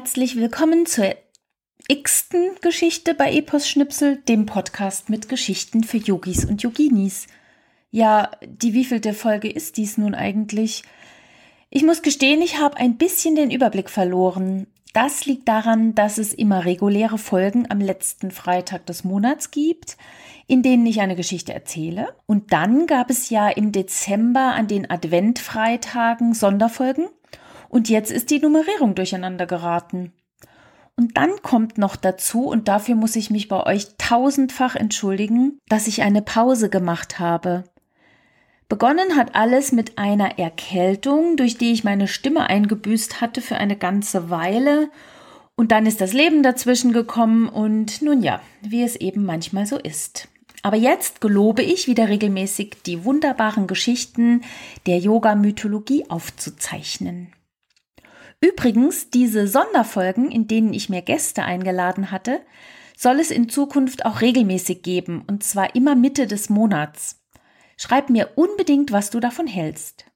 Herzlich willkommen zur x-ten Geschichte bei Epos Schnipsel, dem Podcast mit Geschichten für Yogis und Yoginis. Ja, die wievielte Folge ist dies nun eigentlich? Ich muss gestehen, ich habe ein bisschen den Überblick verloren. Das liegt daran, dass es immer reguläre Folgen am letzten Freitag des Monats gibt, in denen ich eine Geschichte erzähle. Und dann gab es ja im Dezember an den Adventfreitagen Sonderfolgen und jetzt ist die Nummerierung durcheinander geraten. Und dann kommt noch dazu, und dafür muss ich mich bei euch tausendfach entschuldigen, dass ich eine Pause gemacht habe. Begonnen hat alles mit einer Erkältung, durch die ich meine Stimme eingebüßt hatte für eine ganze Weile, und dann ist das Leben dazwischen gekommen, und nun ja, wie es eben manchmal so ist. Aber jetzt gelobe ich wieder regelmäßig die wunderbaren Geschichten der Yoga-Mythologie aufzuzeichnen. Übrigens, diese Sonderfolgen, in denen ich mir Gäste eingeladen hatte, soll es in Zukunft auch regelmäßig geben, und zwar immer Mitte des Monats. Schreib mir unbedingt, was du davon hältst.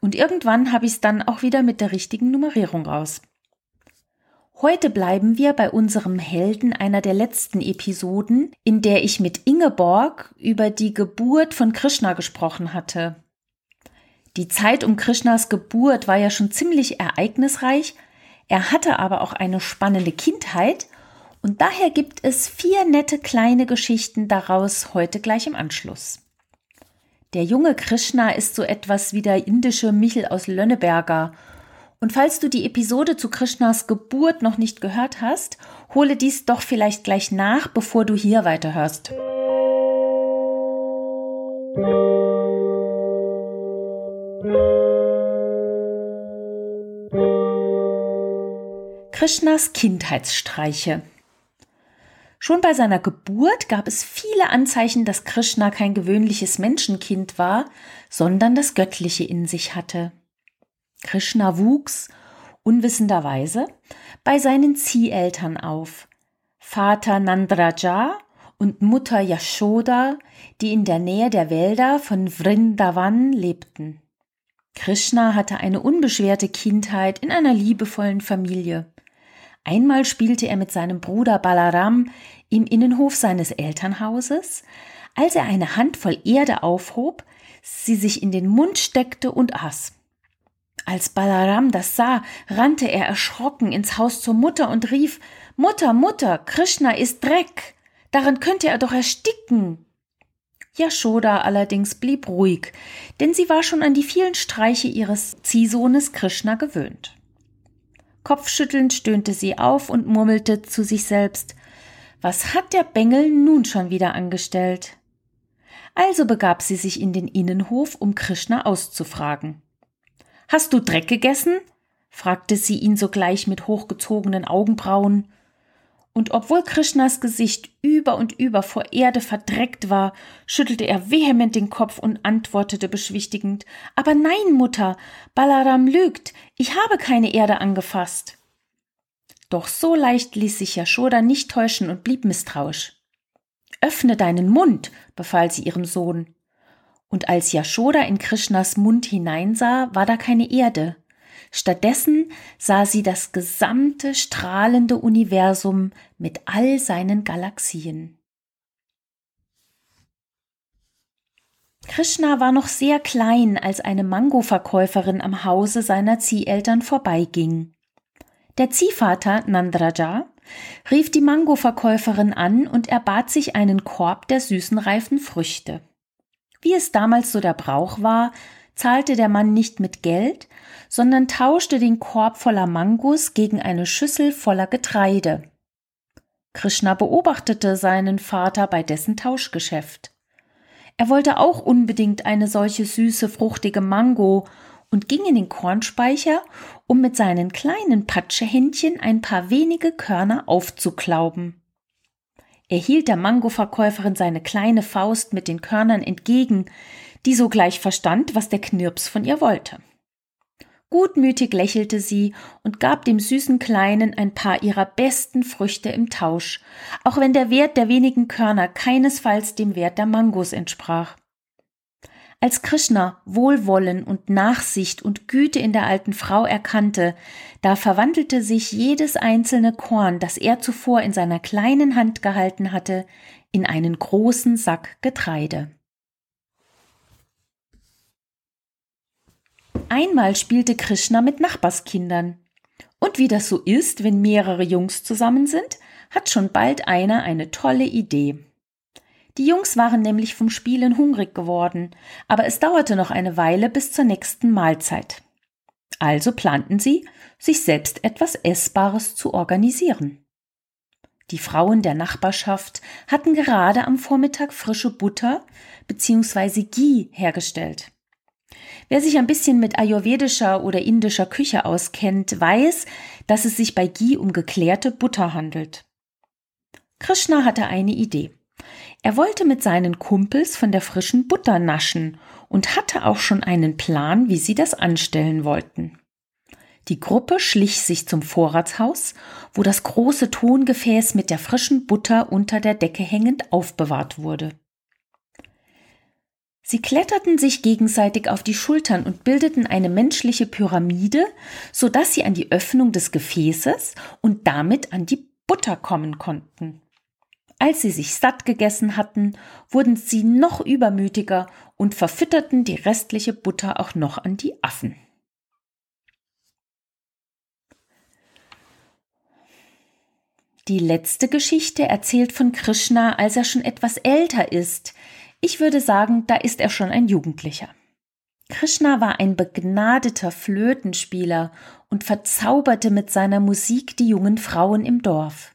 Und irgendwann habe ich es dann auch wieder mit der richtigen Nummerierung raus. Heute bleiben wir bei unserem Helden einer der letzten Episoden, in der ich mit Ingeborg über die Geburt von Krishna gesprochen hatte. Die Zeit um Krishnas Geburt war ja schon ziemlich ereignisreich, er hatte aber auch eine spannende Kindheit und daher gibt es vier nette kleine Geschichten daraus heute gleich im Anschluss. Der junge Krishna ist so etwas wie der indische Michel aus Lönneberger. Und falls du die Episode zu Krishnas Geburt noch nicht gehört hast, hole dies doch vielleicht gleich nach, bevor du hier weiterhörst. Krishnas Kindheitsstreiche. Schon bei seiner Geburt gab es viele Anzeichen, dass Krishna kein gewöhnliches Menschenkind war, sondern das Göttliche in sich hatte. Krishna wuchs, unwissenderweise, bei seinen Zieheltern auf, Vater Nandraja und Mutter Yashoda, die in der Nähe der Wälder von Vrindavan lebten. Krishna hatte eine unbeschwerte Kindheit in einer liebevollen Familie. Einmal spielte er mit seinem Bruder Balaram im Innenhof seines Elternhauses, als er eine Handvoll Erde aufhob, sie sich in den Mund steckte und aß. Als Balaram das sah, rannte er erschrocken ins Haus zur Mutter und rief Mutter, Mutter, Krishna ist Dreck. Darin könnte er doch ersticken. Yashoda allerdings blieb ruhig, denn sie war schon an die vielen Streiche ihres Ziehsohnes Krishna gewöhnt. Kopfschüttelnd stöhnte sie auf und murmelte zu sich selbst Was hat der Bengel nun schon wieder angestellt? Also begab sie sich in den Innenhof, um Krishna auszufragen. Hast du Dreck gegessen? fragte sie ihn sogleich mit hochgezogenen Augenbrauen und obwohl Krishnas Gesicht über und über vor Erde verdreckt war, schüttelte er vehement den Kopf und antwortete beschwichtigend Aber nein, Mutter, Balaram lügt, ich habe keine Erde angefasst. Doch so leicht ließ sich Yashoda nicht täuschen und blieb misstrauisch. Öffne deinen Mund, befahl sie ihrem Sohn. Und als Yashoda in Krishnas Mund hineinsah, war da keine Erde, Stattdessen sah sie das gesamte strahlende Universum mit all seinen Galaxien. Krishna war noch sehr klein, als eine Mangoverkäuferin am Hause seiner Zieheltern vorbeiging. Der Ziehvater Nandraja rief die Mangoverkäuferin an und erbat sich einen Korb der süßen reifen Früchte. Wie es damals so der Brauch war, zahlte der Mann nicht mit Geld, sondern tauschte den Korb voller Mangos gegen eine Schüssel voller Getreide. Krishna beobachtete seinen Vater bei dessen Tauschgeschäft. Er wollte auch unbedingt eine solche süße, fruchtige Mango und ging in den Kornspeicher, um mit seinen kleinen Patschehändchen ein paar wenige Körner aufzuklauben. Er hielt der Mangoverkäuferin seine kleine Faust mit den Körnern entgegen, die sogleich verstand, was der Knirps von ihr wollte. Gutmütig lächelte sie und gab dem süßen Kleinen ein paar ihrer besten Früchte im Tausch, auch wenn der Wert der wenigen Körner keinesfalls dem Wert der Mangos entsprach. Als Krishna Wohlwollen und Nachsicht und Güte in der alten Frau erkannte, da verwandelte sich jedes einzelne Korn, das er zuvor in seiner kleinen Hand gehalten hatte, in einen großen Sack Getreide. Einmal spielte Krishna mit Nachbarskindern. Und wie das so ist, wenn mehrere Jungs zusammen sind, hat schon bald einer eine tolle Idee. Die Jungs waren nämlich vom Spielen hungrig geworden, aber es dauerte noch eine Weile bis zur nächsten Mahlzeit. Also planten sie, sich selbst etwas Essbares zu organisieren. Die Frauen der Nachbarschaft hatten gerade am Vormittag frische Butter bzw. Ghee hergestellt. Wer sich ein bisschen mit ayurvedischer oder indischer Küche auskennt, weiß, dass es sich bei Ghee um geklärte Butter handelt. Krishna hatte eine Idee. Er wollte mit seinen Kumpels von der frischen Butter naschen und hatte auch schon einen Plan, wie sie das anstellen wollten. Die Gruppe schlich sich zum Vorratshaus, wo das große Tongefäß mit der frischen Butter unter der Decke hängend aufbewahrt wurde. Sie kletterten sich gegenseitig auf die Schultern und bildeten eine menschliche Pyramide, so dass sie an die Öffnung des Gefäßes und damit an die Butter kommen konnten. Als sie sich satt gegessen hatten, wurden sie noch übermütiger und verfütterten die restliche Butter auch noch an die Affen. Die letzte Geschichte erzählt von Krishna, als er schon etwas älter ist, ich würde sagen, da ist er schon ein Jugendlicher. Krishna war ein begnadeter Flötenspieler und verzauberte mit seiner Musik die jungen Frauen im Dorf.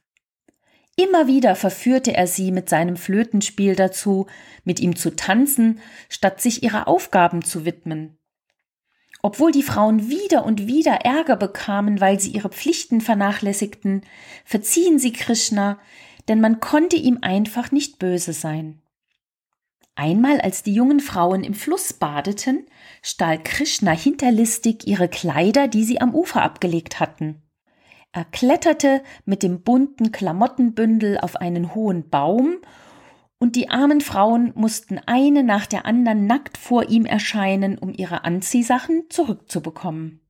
Immer wieder verführte er sie mit seinem Flötenspiel dazu, mit ihm zu tanzen, statt sich ihrer Aufgaben zu widmen. Obwohl die Frauen wieder und wieder Ärger bekamen, weil sie ihre Pflichten vernachlässigten, verziehen sie Krishna, denn man konnte ihm einfach nicht böse sein. Einmal, als die jungen Frauen im Fluss badeten, stahl Krishna hinterlistig ihre Kleider, die sie am Ufer abgelegt hatten. Er kletterte mit dem bunten Klamottenbündel auf einen hohen Baum, und die armen Frauen mussten eine nach der anderen nackt vor ihm erscheinen, um ihre Anziehsachen zurückzubekommen.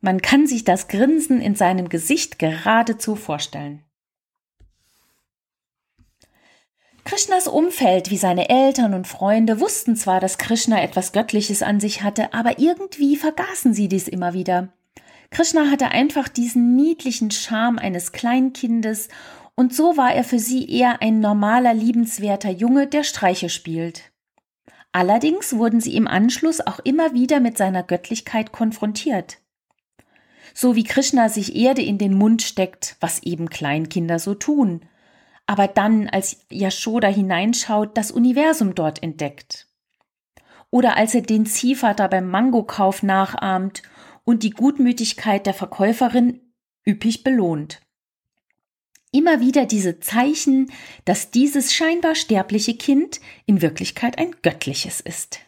Man kann sich das Grinsen in seinem Gesicht geradezu vorstellen. Krishnas Umfeld wie seine Eltern und Freunde wussten zwar, dass Krishna etwas Göttliches an sich hatte, aber irgendwie vergaßen sie dies immer wieder. Krishna hatte einfach diesen niedlichen Charme eines Kleinkindes und so war er für sie eher ein normaler, liebenswerter Junge, der Streiche spielt. Allerdings wurden sie im Anschluss auch immer wieder mit seiner Göttlichkeit konfrontiert. So wie Krishna sich Erde in den Mund steckt, was eben Kleinkinder so tun – aber dann, als Yashoda hineinschaut, das Universum dort entdeckt. Oder als er den Ziehvater beim Mangokauf nachahmt und die Gutmütigkeit der Verkäuferin üppig belohnt. Immer wieder diese Zeichen, dass dieses scheinbar sterbliche Kind in Wirklichkeit ein göttliches ist.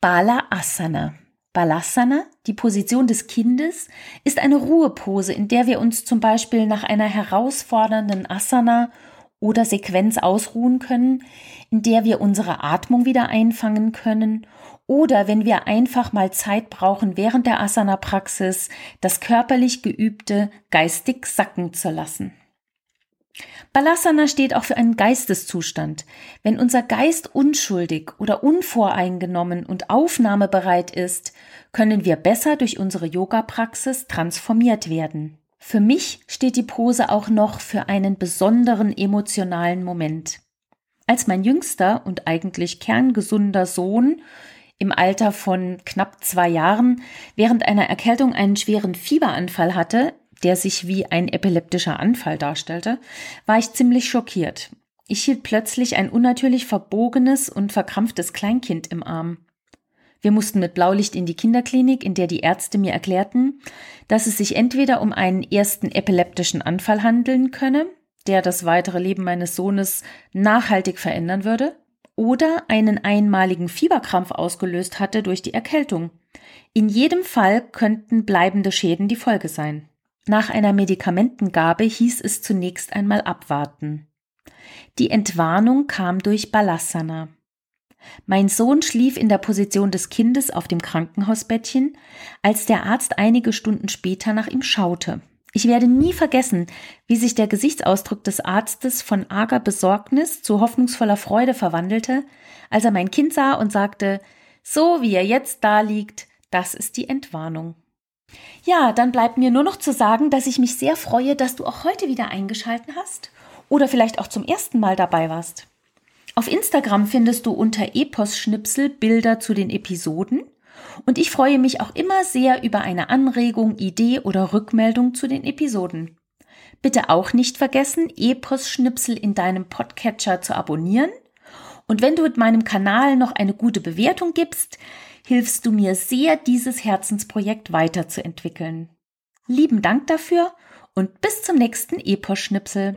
Bala Asana Balasana, die Position des Kindes, ist eine Ruhepose, in der wir uns zum Beispiel nach einer herausfordernden Asana oder Sequenz ausruhen können, in der wir unsere Atmung wieder einfangen können oder wenn wir einfach mal Zeit brauchen, während der Asana-Praxis das körperlich Geübte geistig sacken zu lassen. Balasana steht auch für einen Geisteszustand. Wenn unser Geist unschuldig oder unvoreingenommen und aufnahmebereit ist, können wir besser durch unsere Yoga-Praxis transformiert werden. Für mich steht die Pose auch noch für einen besonderen emotionalen Moment. Als mein jüngster und eigentlich kerngesunder Sohn im Alter von knapp zwei Jahren während einer Erkältung einen schweren Fieberanfall hatte, der sich wie ein epileptischer Anfall darstellte, war ich ziemlich schockiert. Ich hielt plötzlich ein unnatürlich verbogenes und verkrampftes Kleinkind im Arm. Wir mussten mit Blaulicht in die Kinderklinik, in der die Ärzte mir erklärten, dass es sich entweder um einen ersten epileptischen Anfall handeln könne, der das weitere Leben meines Sohnes nachhaltig verändern würde, oder einen einmaligen Fieberkrampf ausgelöst hatte durch die Erkältung. In jedem Fall könnten bleibende Schäden die Folge sein. Nach einer Medikamentengabe hieß es zunächst einmal abwarten. Die Entwarnung kam durch Balassana. Mein Sohn schlief in der Position des Kindes auf dem Krankenhausbettchen, als der Arzt einige Stunden später nach ihm schaute. Ich werde nie vergessen, wie sich der Gesichtsausdruck des Arztes von arger Besorgnis zu hoffnungsvoller Freude verwandelte, als er mein Kind sah und sagte, so wie er jetzt da liegt, das ist die Entwarnung. Ja, dann bleibt mir nur noch zu sagen, dass ich mich sehr freue, dass du auch heute wieder eingeschalten hast oder vielleicht auch zum ersten Mal dabei warst. Auf Instagram findest du unter Epos-Schnipsel Bilder zu den Episoden und ich freue mich auch immer sehr über eine Anregung, Idee oder Rückmeldung zu den Episoden. Bitte auch nicht vergessen, Epos-Schnipsel in deinem Podcatcher zu abonnieren. Und wenn du mit meinem Kanal noch eine gute Bewertung gibst, hilfst du mir sehr, dieses Herzensprojekt weiterzuentwickeln. Lieben Dank dafür und bis zum nächsten Epos-Schnipsel.